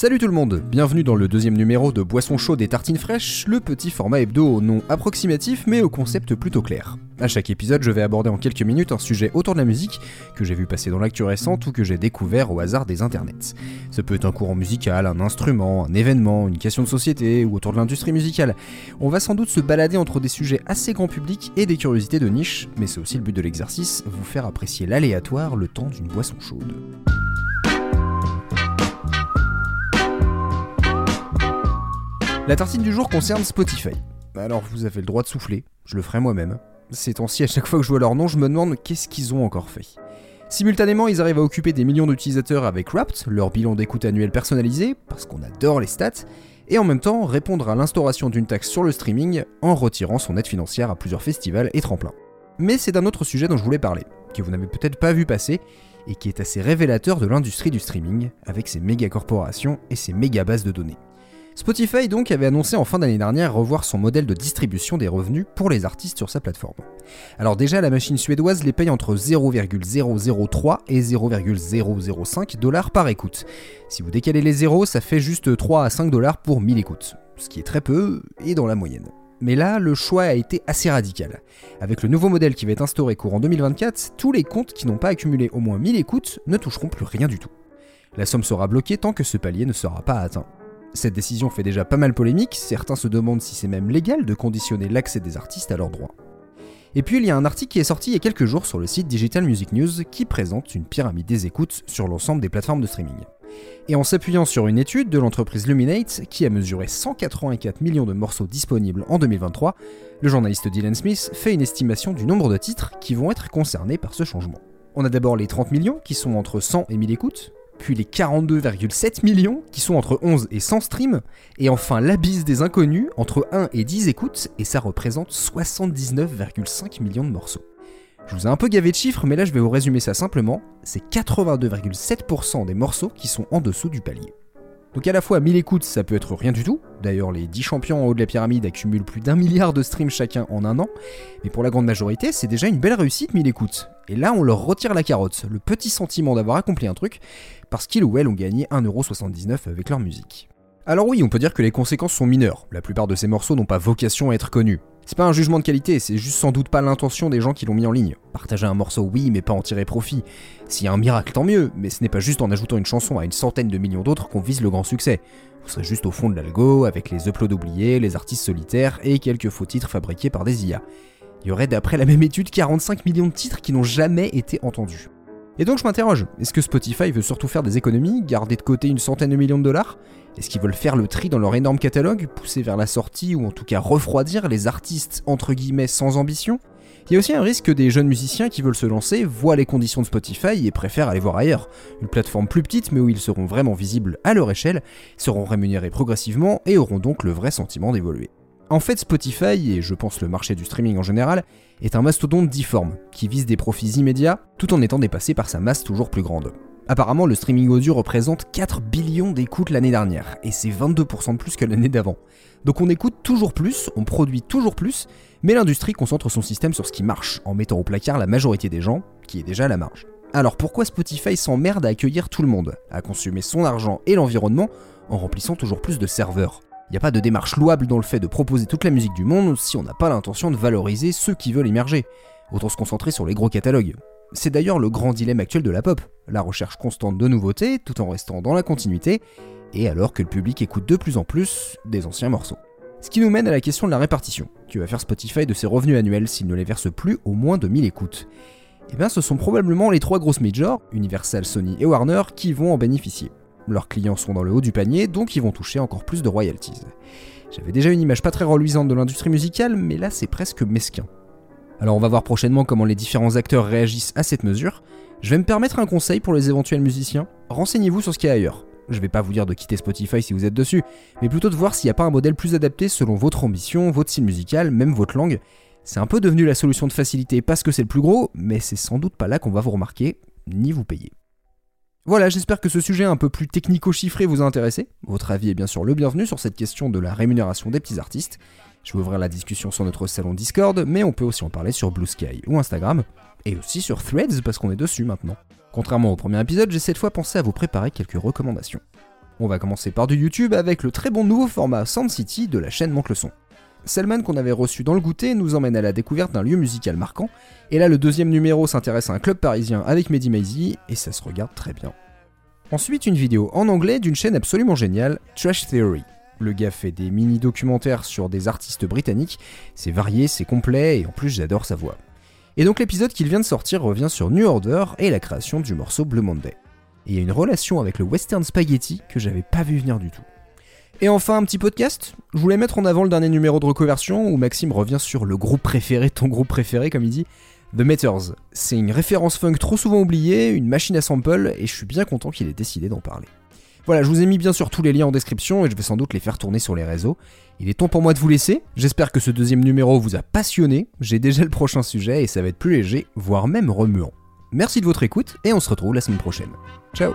Salut tout le monde, bienvenue dans le deuxième numéro de Boisson chaude et tartines fraîches, le petit format hebdo au nom approximatif mais au concept plutôt clair. À chaque épisode, je vais aborder en quelques minutes un sujet autour de la musique que j'ai vu passer dans l'actu récente ou que j'ai découvert au hasard des internets. Ça peut être un courant musical, un instrument, un événement, une question de société ou autour de l'industrie musicale. On va sans doute se balader entre des sujets assez grand public et des curiosités de niche, mais c'est aussi le but de l'exercice, vous faire apprécier l'aléatoire le temps d'une boisson chaude. La tartine du jour concerne Spotify. Alors vous avez le droit de souffler, je le ferai moi-même. Ces temps-ci, à chaque fois que je vois leur nom, je me demande qu'est-ce qu'ils ont encore fait. Simultanément, ils arrivent à occuper des millions d'utilisateurs avec Wrapped, leur bilan d'écoute annuel personnalisé, parce qu'on adore les stats, et en même temps répondre à l'instauration d'une taxe sur le streaming en retirant son aide financière à plusieurs festivals et tremplins. Mais c'est d'un autre sujet dont je voulais parler, que vous n'avez peut-être pas vu passer, et qui est assez révélateur de l'industrie du streaming, avec ses méga corporations et ses méga bases de données. Spotify donc avait annoncé en fin d'année dernière revoir son modèle de distribution des revenus pour les artistes sur sa plateforme. Alors déjà la machine suédoise les paye entre 0,003 et 0,005 dollars par écoute. Si vous décalez les zéros, ça fait juste 3 à 5 dollars pour 1000 écoutes, ce qui est très peu et dans la moyenne. Mais là, le choix a été assez radical. Avec le nouveau modèle qui va être instauré courant 2024, tous les comptes qui n'ont pas accumulé au moins 1000 écoutes ne toucheront plus rien du tout. La somme sera bloquée tant que ce palier ne sera pas atteint. Cette décision fait déjà pas mal polémique, certains se demandent si c'est même légal de conditionner l'accès des artistes à leurs droits. Et puis il y a un article qui est sorti il y a quelques jours sur le site Digital Music News qui présente une pyramide des écoutes sur l'ensemble des plateformes de streaming. Et en s'appuyant sur une étude de l'entreprise Luminate qui a mesuré 184 millions de morceaux disponibles en 2023, le journaliste Dylan Smith fait une estimation du nombre de titres qui vont être concernés par ce changement. On a d'abord les 30 millions qui sont entre 100 et 1000 écoutes, puis les 42,7 millions qui sont entre 11 et 100 streams, et enfin l'abysse des inconnus entre 1 et 10 écoutes, et ça représente 79,5 millions de morceaux. Je vous ai un peu gavé de chiffres, mais là je vais vous résumer ça simplement, c'est 82,7% des morceaux qui sont en dessous du palier. Donc à la fois 1000 écoutes, ça peut être rien du tout. D'ailleurs, les 10 champions en haut de la pyramide accumulent plus d'un milliard de streams chacun en un an. Mais pour la grande majorité, c'est déjà une belle réussite 1000 écoutes. Et là, on leur retire la carotte, le petit sentiment d'avoir accompli un truc, parce qu'ils ou elles ont gagné 1,79€ avec leur musique. Alors oui, on peut dire que les conséquences sont mineures. La plupart de ces morceaux n'ont pas vocation à être connus. C'est pas un jugement de qualité, c'est juste sans doute pas l'intention des gens qui l'ont mis en ligne. Partager un morceau, oui, mais pas en tirer profit. S'il y a un miracle, tant mieux, mais ce n'est pas juste en ajoutant une chanson à une centaine de millions d'autres qu'on vise le grand succès. Vous serez juste au fond de l'algo, avec les uploads oubliés, les artistes solitaires et quelques faux titres fabriqués par des IA. Il y aurait d'après la même étude 45 millions de titres qui n'ont jamais été entendus. Et donc je m'interroge, est-ce que Spotify veut surtout faire des économies, garder de côté une centaine de millions de dollars? Est-ce qu'ils veulent faire le tri dans leur énorme catalogue, pousser vers la sortie ou en tout cas refroidir les artistes entre guillemets sans ambition? Il y a aussi un risque que des jeunes musiciens qui veulent se lancer voient les conditions de Spotify et préfèrent aller voir ailleurs. Une plateforme plus petite mais où ils seront vraiment visibles à leur échelle, seront rémunérés progressivement et auront donc le vrai sentiment d'évoluer. En fait, Spotify, et je pense le marché du streaming en général, est un mastodonte difforme, qui vise des profits immédiats tout en étant dépassé par sa masse toujours plus grande. Apparemment, le streaming audio représente 4 billions d'écoutes l'année dernière, et c'est 22% de plus que l'année d'avant. Donc on écoute toujours plus, on produit toujours plus, mais l'industrie concentre son système sur ce qui marche, en mettant au placard la majorité des gens, qui est déjà à la marge. Alors pourquoi Spotify s'emmerde à accueillir tout le monde, à consommer son argent et l'environnement, en remplissant toujours plus de serveurs? Il n'y a pas de démarche louable dans le fait de proposer toute la musique du monde si on n'a pas l'intention de valoriser ceux qui veulent émerger. Autant se concentrer sur les gros catalogues. C'est d'ailleurs le grand dilemme actuel de la pop, la recherche constante de nouveautés tout en restant dans la continuité, et alors que le public écoute de plus en plus des anciens morceaux. Ce qui nous mène à la question de la répartition. Qui va faire Spotify de ses revenus annuels s'il ne les verse plus au moins de 1000 écoutes Eh bien ce sont probablement les trois grosses majors, Universal, Sony et Warner, qui vont en bénéficier. Leurs clients sont dans le haut du panier, donc ils vont toucher encore plus de royalties. J'avais déjà une image pas très reluisante de l'industrie musicale, mais là c'est presque mesquin. Alors on va voir prochainement comment les différents acteurs réagissent à cette mesure. Je vais me permettre un conseil pour les éventuels musiciens. Renseignez-vous sur ce qu'il y a ailleurs. Je vais pas vous dire de quitter Spotify si vous êtes dessus, mais plutôt de voir s'il n'y a pas un modèle plus adapté selon votre ambition, votre style musical, même votre langue. C'est un peu devenu la solution de facilité parce que c'est le plus gros, mais c'est sans doute pas là qu'on va vous remarquer, ni vous payer. Voilà, j'espère que ce sujet un peu plus technico-chiffré vous a intéressé. Votre avis est bien sûr le bienvenu sur cette question de la rémunération des petits artistes. Je vais ouvrir la discussion sur notre salon Discord, mais on peut aussi en parler sur Blue Sky ou Instagram, et aussi sur Threads parce qu'on est dessus maintenant. Contrairement au premier épisode, j'ai cette fois pensé à vous préparer quelques recommandations. On va commencer par du YouTube avec le très bon nouveau format Sound City de la chaîne Monte le Son. Selman qu'on avait reçu dans le goûter nous emmène à la découverte d'un lieu musical marquant, et là le deuxième numéro s'intéresse à un club parisien avec Mehdi Maizy, et ça se regarde très bien. Ensuite une vidéo en anglais d'une chaîne absolument géniale, Trash Theory. Le gars fait des mini-documentaires sur des artistes britanniques, c'est varié, c'est complet, et en plus j'adore sa voix. Et donc l'épisode qu'il vient de sortir revient sur New Order et la création du morceau Blue Monday et il y a une relation avec le western spaghetti que j'avais pas vu venir du tout. Et enfin, un petit podcast. Je voulais mettre en avant le dernier numéro de reconversion où Maxime revient sur le groupe préféré, ton groupe préféré, comme il dit, The Meters. C'est une référence funk trop souvent oubliée, une machine à sample, et je suis bien content qu'il ait décidé d'en parler. Voilà, je vous ai mis bien sûr tous les liens en description et je vais sans doute les faire tourner sur les réseaux. Il est temps pour moi de vous laisser. J'espère que ce deuxième numéro vous a passionné. J'ai déjà le prochain sujet et ça va être plus léger, voire même remuant. Merci de votre écoute et on se retrouve la semaine prochaine. Ciao